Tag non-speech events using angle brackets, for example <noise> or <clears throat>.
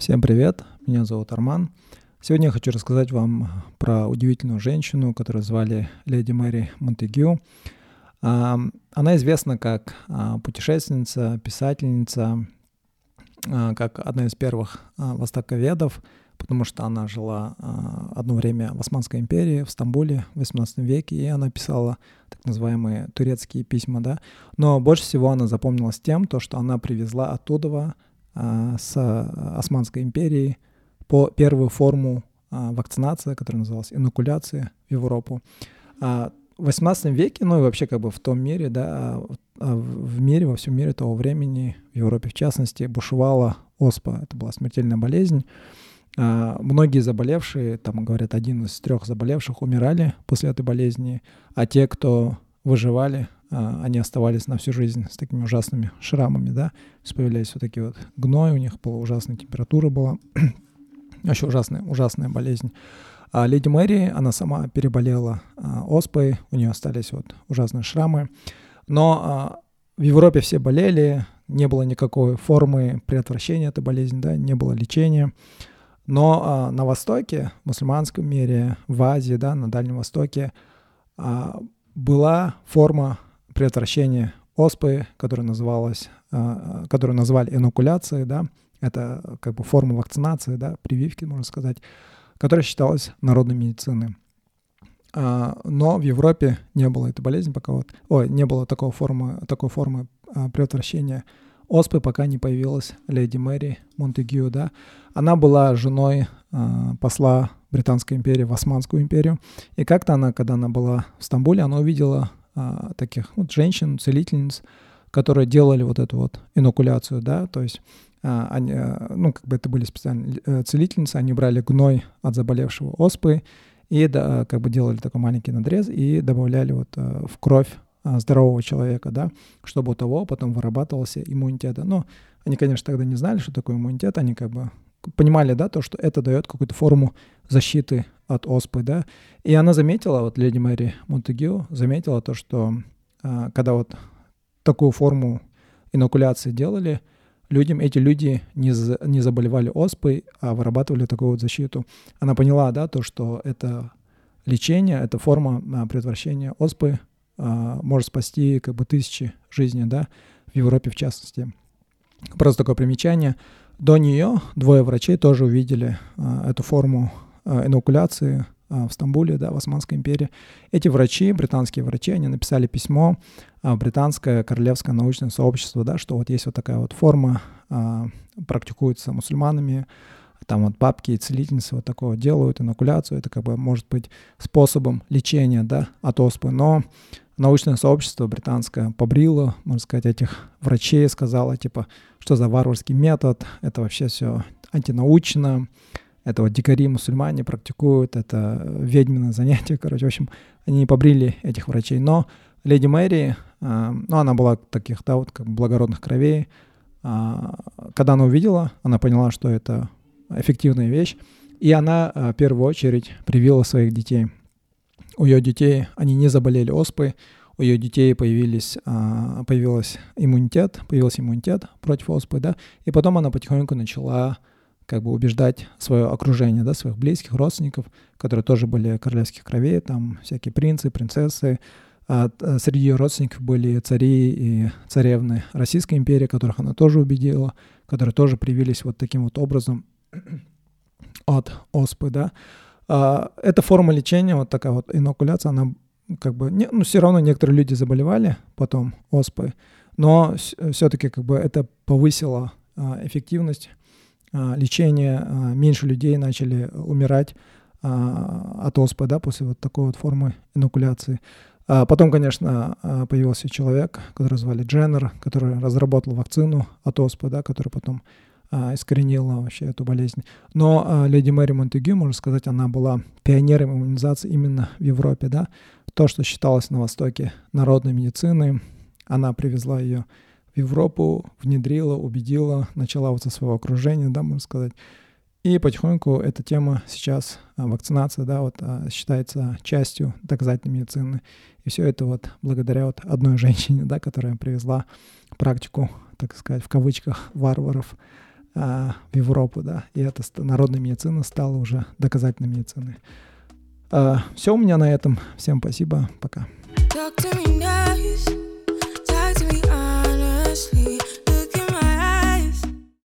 Всем привет, меня зовут Арман. Сегодня я хочу рассказать вам про удивительную женщину, которую звали Леди Мэри Монтегю. А, она известна как а, путешественница, писательница, а, как одна из первых востоковедов, потому что она жила одно время в Османской империи, в Стамбуле в 18 веке, и она писала так называемые турецкие письма, да. Но больше всего она запомнилась тем, то, что она привезла оттуда а, с Османской империей по первую форму а, вакцинации, которая называлась инокуляция в Европу. А, в 18 веке, ну и вообще как бы в том мире, да, в мире, во всем мире того времени, в Европе в частности, бушевала оспа. Это была смертельная болезнь. Многие заболевшие, там говорят, один из трех заболевших умирали после этой болезни, а те, кто выживали, а, они оставались на всю жизнь с такими ужасными шрамами, да, появлялись вот такие вот гной, у них была ужасная температура была, <clears throat> вообще ужасная, ужасная болезнь. А леди Мэри, она сама переболела а, оспой, у нее остались вот ужасные шрамы, но а, в Европе все болели, не было никакой формы предотвращения этой болезни, да, не было лечения. Но а, на Востоке, в мусульманском мире, в Азии, да, на Дальнем Востоке а, была форма предотвращения оспы, которая называлась, а, которую назвали инокуляцией, да, это как бы форма вакцинации, да, прививки, можно сказать, которая считалась народной медициной. А, но в Европе не было этой болезни пока вот, ой, не было такой формы, такой формы а, предотвращения оспы, пока не появилась леди Мэри Монтегю, да. Она была женой посла Британской империи в Османскую империю. И как-то она, когда она была в Стамбуле, она увидела а, таких вот женщин, целительниц, которые делали вот эту вот инокуляцию, да, то есть а, они, а, ну, как бы это были специальные э, целительницы, они брали гной от заболевшего оспы и да, как бы делали такой маленький надрез и добавляли вот а, в кровь а, здорового человека, да, чтобы у того потом вырабатывался иммунитет. Но они, конечно, тогда не знали, что такое иммунитет, они как бы понимали, да, то, что это дает какую-то форму защиты от оспы, да. И она заметила, вот леди Мэри Монтегю заметила то, что а, когда вот такую форму инокуляции делали, людям, эти люди не, не заболевали оспой, а вырабатывали такую вот защиту. Она поняла, да, то, что это лечение, это форма а, предотвращения оспы а, может спасти как бы тысячи жизней, да, в Европе в частности. Просто такое примечание. До нее двое врачей тоже увидели а, эту форму инокуляции а, в Стамбуле, да, в Османской империи. Эти врачи, британские врачи, они написали письмо в британское королевское научное сообщество, да, что вот есть вот такая вот форма, практикуется мусульманами, там вот папки и целительницы вот такого делают, инокуляцию, это как бы может быть способом лечения, да, от оспы, но научное сообщество британское побрило, можно сказать, этих врачей, сказала, типа, что за варварский метод, это вообще все антинаучно, это вот дикари мусульмане практикуют, это ведьмины занятия, короче, в общем, они не побрили этих врачей. Но леди Мэри, э, ну, она была таких, да, вот как благородных кровей, э, когда она увидела, она поняла, что это эффективная вещь, и она э, в первую очередь привила своих детей – у ее детей, они не заболели оспой, у ее детей появились, а, появился иммунитет, появился иммунитет против оспы, да, и потом она потихоньку начала как бы убеждать свое окружение, да, своих близких, родственников, которые тоже были королевских кровей, там всякие принцы, принцессы, а, а среди ее родственников были цари и царевны Российской империи, которых она тоже убедила, которые тоже привились вот таким вот образом <clears throat> от оспы, да. А, эта форма лечения, вот такая вот инокуляция, она как бы, не, ну, все равно некоторые люди заболевали потом оспой, но все-таки как бы это повысило а, эффективность а, лечения, а, меньше людей начали умирать а, от оспы, да, после вот такой вот формы инокуляции. Потом, конечно, появился человек, который звали Дженнер, который разработал вакцину от оспы, да, который потом искоренила вообще эту болезнь. Но леди Мэри Монтегю, можно сказать, она была пионером иммунизации именно в Европе, да. То, что считалось на Востоке народной медициной, она привезла ее Европу, внедрила, убедила, начала вот со своего окружения, да, можно сказать. И потихоньку эта тема сейчас, а, вакцинация, да, вот считается частью доказательной медицины. И все это вот благодаря вот одной женщине, да, которая привезла практику, так сказать, в кавычках, варваров а, в Европу, да, и это народная медицина стала уже доказательной медициной. А, все у меня на этом. Всем спасибо, пока. Talk to me nice. sleep.